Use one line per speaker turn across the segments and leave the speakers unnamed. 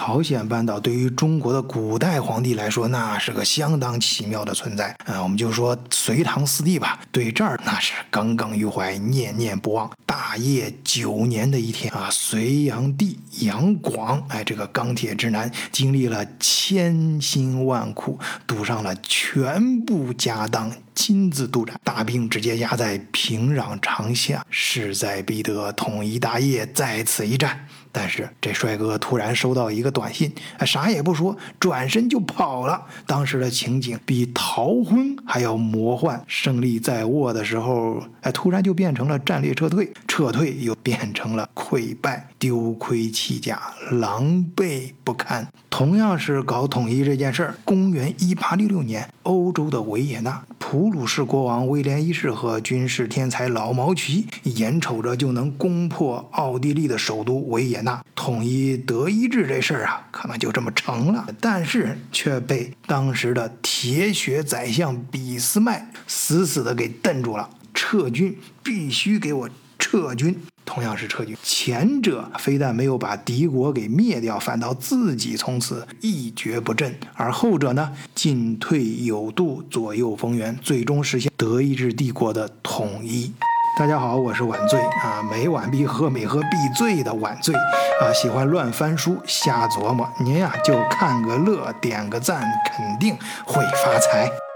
朝鲜半岛对于中国的古代皇帝来说，那是个相当奇妙的存在啊。我们就说隋唐四帝吧，对这儿那是耿耿于怀，念念不忘。大业九年的一天啊，隋炀帝杨广，哎，这个钢铁直男，经历了千辛万苦，赌上了全部家当。亲自督战，大兵直接压在平壤长夏，势在必得，统一大业在此一战。但是这帅哥突然收到一个短信，啥也不说，转身就跑了。当时的情景比逃婚还要魔幻，胜利在握的时候，哎，突然就变成了战略撤退，撤退又变成了溃败，丢盔弃甲，狼狈不堪。同样是搞统一这件事儿，公元一八六六年，欧洲的维也纳，普鲁士国王威廉一世和军事天才老毛奇，眼瞅着就能攻破奥地利的首都维也纳，统一德意志这事儿啊，可能就这么成了。但是却被当时的铁血宰相俾斯麦死死的给瞪住了，撤军必须给我撤军。同样是撤军，前者非但没有把敌国给灭掉，反倒自己从此一蹶不振；而后者呢，进退有度，左右逢源，最终实现德意志帝国的统一。大家好，我是晚醉啊，每晚必喝，每喝必醉的晚醉啊，喜欢乱翻书、瞎琢磨，您呀就看个乐，点个赞，肯定会发财。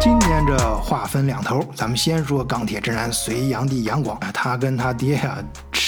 今天这话分两头，咱们先说钢铁直男隋炀帝杨广，他跟他爹呀。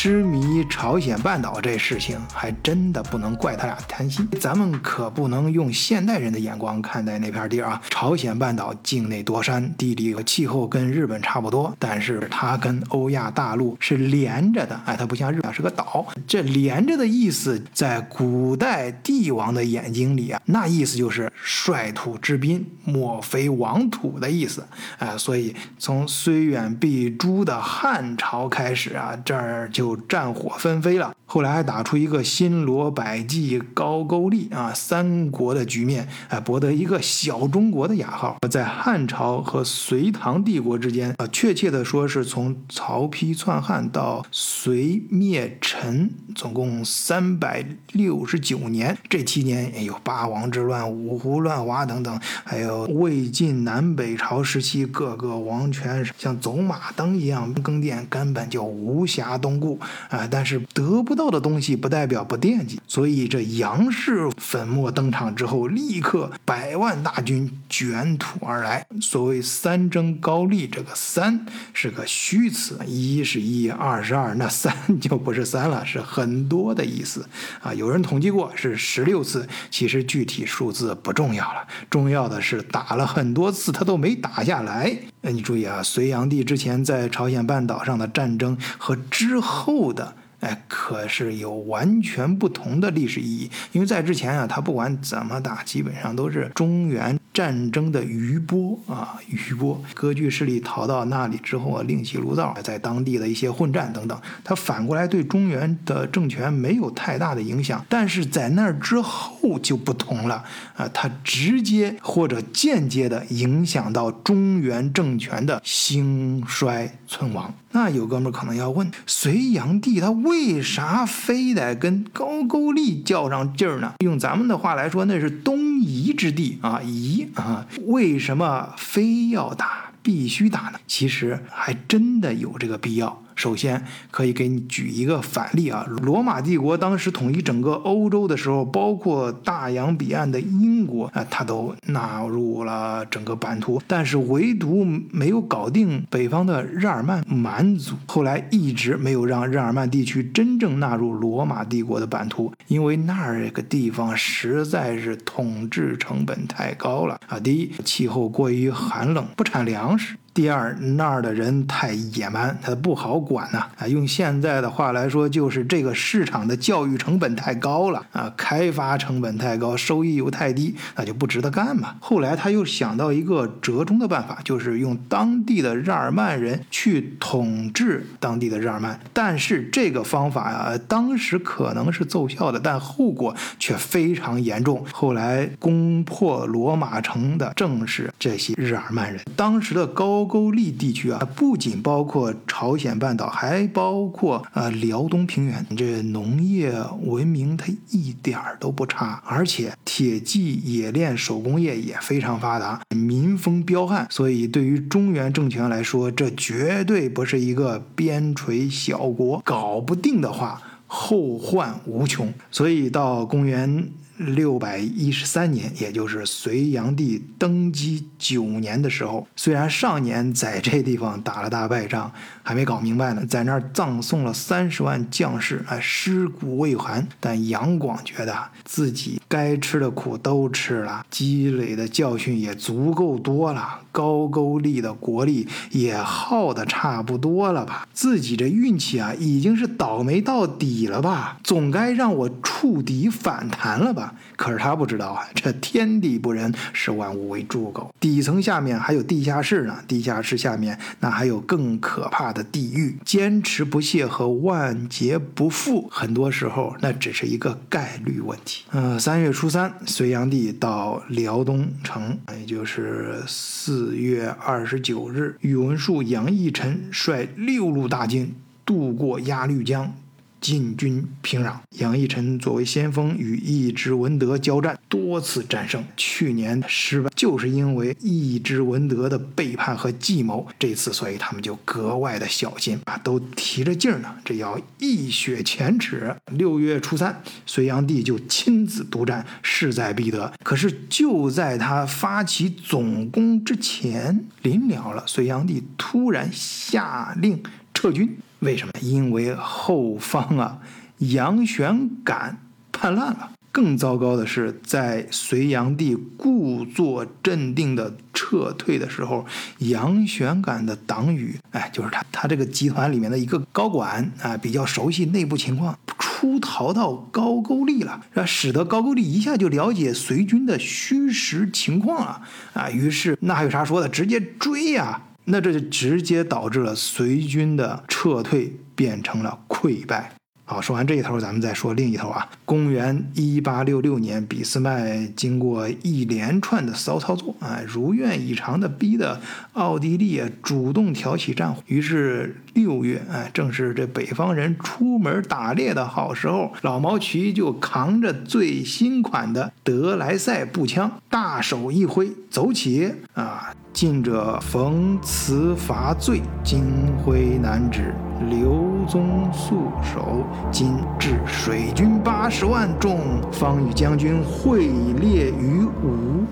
痴迷朝鲜半岛这事情，还真的不能怪他俩贪心。咱们可不能用现代人的眼光看待那片地儿啊！朝鲜半岛境内多山，地理和气候跟日本差不多，但是它跟欧亚大陆是连着的。哎，它不像日本是个岛。这连着的意思，在古代帝王的眼睛里啊，那意思就是率土之滨，莫非王土的意思。哎，所以从虽远必诛的汉朝开始啊，这儿就。战火纷飞了，后来还打出一个新罗、百济、高句丽啊三国的局面，哎，博得一个小中国的雅号。在汉朝和隋唐帝国之间，啊，确切的说是从曹丕篡汉到隋灭陈，总共三百六十九年。这期间有八王之乱、五胡乱华等等，还有魏晋南北朝时期各个王权像走马灯一样更迭，根本就无暇东顾。啊！但是得不到到的东西不代表不惦记，所以这杨氏粉墨登场之后，立刻百万大军卷土而来。所谓三征高丽，这个三是个虚词，一是一，二是二，那三就不是三了，是很多的意思啊。有人统计过是十六次，其实具体数字不重要了，重要的是打了很多次他都没打下来。哎，你注意啊，隋炀帝之前在朝鲜半岛上的战争和之后的，哎，可是有完全不同的历史意义。因为在之前啊，他不管怎么打，基本上都是中原。战争的余波啊，余波，割据势力逃到那里之后啊，另起炉灶，在当地的一些混战等等，他反过来对中原的政权没有太大的影响，但是在那儿之后就不同了啊，他直接或者间接的影响到中原政权的兴衰存亡。那有哥们儿可能要问，隋炀帝他为啥非得跟高句丽较上劲儿呢？用咱们的话来说，那是东夷之地啊，夷啊，为什么非要打，必须打呢？其实还真的有这个必要。首先可以给你举一个反例啊，罗马帝国当时统一整个欧洲的时候，包括大洋彼岸的英国啊，它都纳入了整个版图，但是唯独没有搞定北方的日耳曼蛮族，后来一直没有让日耳曼地区真正纳入罗马帝国的版图，因为那儿个地方实在是统治成本太高了啊。第一，气候过于寒冷，不产粮食。第二，那儿的人太野蛮，他不好管呐。啊，用现在的话来说，就是这个市场的教育成本太高了啊，开发成本太高，收益又太低，那就不值得干嘛。后来他又想到一个折中的办法，就是用当地的日耳曼人去统治当地的日耳曼。但是这个方法呀，当时可能是奏效的，但后果却非常严重。后来攻破罗马城的正是这些日耳曼人，当时的高。高句丽地区啊，不仅包括朝鲜半岛，还包括呃辽东平原。这农业文明它一点儿都不差，而且铁器、冶炼、手工业也非常发达，民风彪悍。所以对于中原政权来说，这绝对不是一个边陲小国，搞不定的话，后患无穷。所以到公元。六百一十三年，也就是隋炀帝登基九年的时候，虽然上年在这地方打了大败仗，还没搞明白呢，在那儿葬送了三十万将士，哎，尸骨未寒。但杨广觉得自己该吃的苦都吃了，积累的教训也足够多了，高句丽的国力也耗的差不多了吧？自己这运气啊，已经是倒霉到底了吧？总该让我触底反弹了吧？可是他不知道啊，这天地不仁，视万物为猪狗。底层下面还有地下室呢，地下室下面那还有更可怕的地狱。坚持不懈和万劫不复，很多时候那只是一个概率问题。呃，三月初三，隋炀帝到辽东城，也就是四月二十九日，宇文述、杨义臣率六路大军渡过鸭绿江。进军平壤，杨义臣作为先锋与义之文德交战，多次战胜。去年失败就是因为义之文德的背叛和计谋。这次，所以他们就格外的小心啊，都提着劲儿呢，这要一雪前耻。六月初三，隋炀帝就亲自督战，势在必得。可是就在他发起总攻之前，临了了，隋炀帝突然下令撤军。为什么？因为后方啊，杨玄感叛乱了。更糟糕的是，在隋炀帝故作镇定的撤退的时候，杨玄感的党羽，哎，就是他，他这个集团里面的一个高管啊，比较熟悉内部情况，出逃到高句丽了，啊，使得高句丽一下就了解隋军的虚实情况了，啊，于是那还有啥说的，直接追呀！那这就直接导致了隋军的撤退变成了溃败。好，说完这一头，咱们再说另一头啊。公元一八六六年，俾斯麦经过一连串的骚操作，啊，如愿以偿的逼得奥地利主动挑起战火。于是六月，哎，正是这北方人出门打猎的好时候，老毛奇就扛着最新款的德莱赛步枪，大手一挥，走起啊！近者逢辞伐罪，金辉难止，刘宗素守。今至水军八十万众，方与将军会列于吴。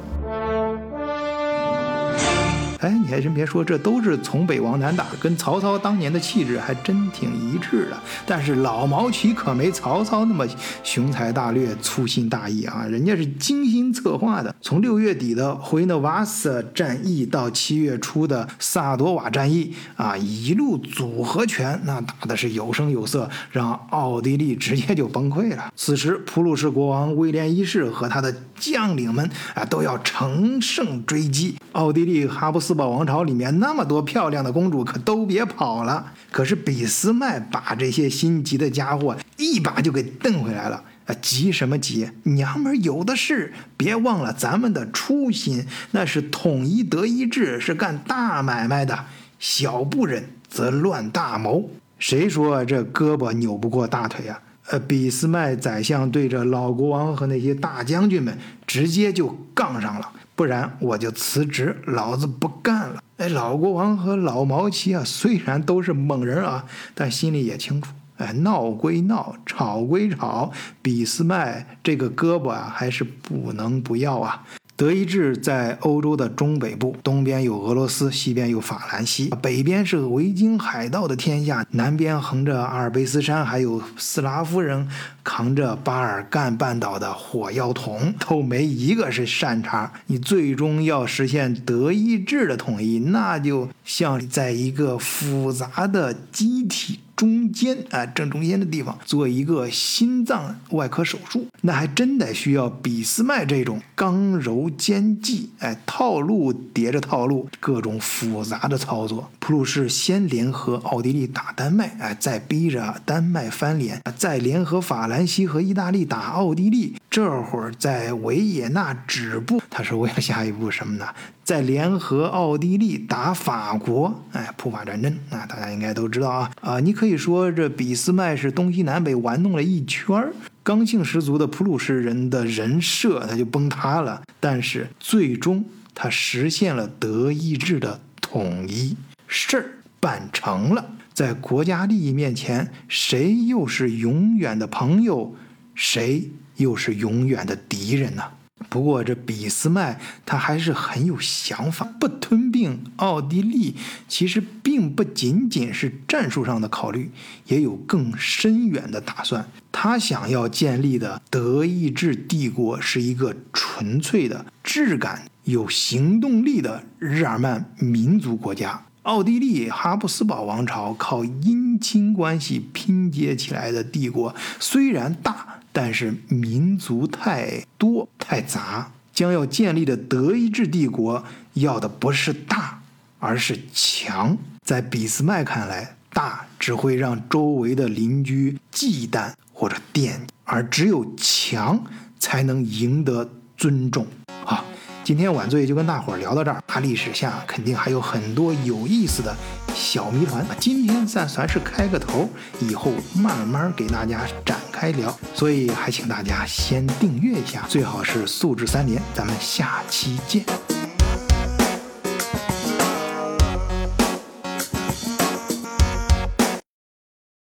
哎，你还真别说，这都是从北往南打，跟曹操当年的气质还真挺一致的。但是老毛奇可没曹操那么雄才大略、粗心大意啊，人家是精心策划的。从六月底的回诺瓦斯战役到七月初的萨多瓦战役啊，一路组合拳，那打的是有声有色，让奥地利直接就崩溃了。此时，普鲁士国王威廉一世和他的将领们啊，都要乘胜追击。奥地利哈布斯四宝王朝里面那么多漂亮的公主，可都别跑了。可是俾斯麦把这些心急的家伙一把就给瞪回来了。啊，急什么急？娘们有的是，别忘了咱们的初心，那是统一德意志，是干大买卖的。小不忍则乱大谋。谁说这胳膊扭不过大腿啊？呃，俾斯麦宰相对着老国王和那些大将军们直接就杠上了。不然我就辞职，老子不干了！哎，老国王和老毛奇啊，虽然都是猛人啊，但心里也清楚，哎，闹归闹，吵归吵，俾斯麦这个胳膊啊，还是不能不要啊。德意志在欧洲的中北部，东边有俄罗斯，西边有法兰西，北边是维京海盗的天下，南边横着阿尔卑斯山，还有斯拉夫人扛着巴尔干半岛的火药桶，都没一个是善茬。你最终要实现德意志的统一，那就像在一个复杂的机体。中间啊，正中间的地方做一个心脏外科手术，那还真得需要俾斯麦这种刚柔兼济，哎，套路叠着套路，各种复杂的操作。普鲁士先联合奥地利打丹麦，哎，再逼着丹麦翻脸，再联合法兰西和意大利打奥地利。这会儿在维也纳止步，他是为了下一步什么呢？再联合奥地利打法国，哎，普法战争啊，大家应该都知道啊啊！你可以以说这俾斯麦是东西南北玩弄了一圈儿，刚性十足的普鲁士人的人设他就崩塌了。但是最终他实现了德意志的统一，事儿办成了。在国家利益面前，谁又是永远的朋友？谁？又是永远的敌人呢。不过这俾斯麦他还是很有想法，不吞并奥地利，其实并不仅仅是战术上的考虑，也有更深远的打算。他想要建立的德意志帝国是一个纯粹的、质感、有行动力的日耳曼民族国家。奥地利哈布斯堡王朝靠姻亲关系拼接起来的帝国，虽然大。但是民族太多太杂，将要建立的德意志帝国要的不是大，而是强。在俾斯麦看来，大只会让周围的邻居忌惮或者惦记，而只有强才能赢得尊重。今天晚醉就跟大伙儿聊到这儿，历史下肯定还有很多有意思的小谜团。今天暂算是开个头，以后慢慢给大家展开聊。所以还请大家先订阅一下，最好是素质三连。咱们下期见。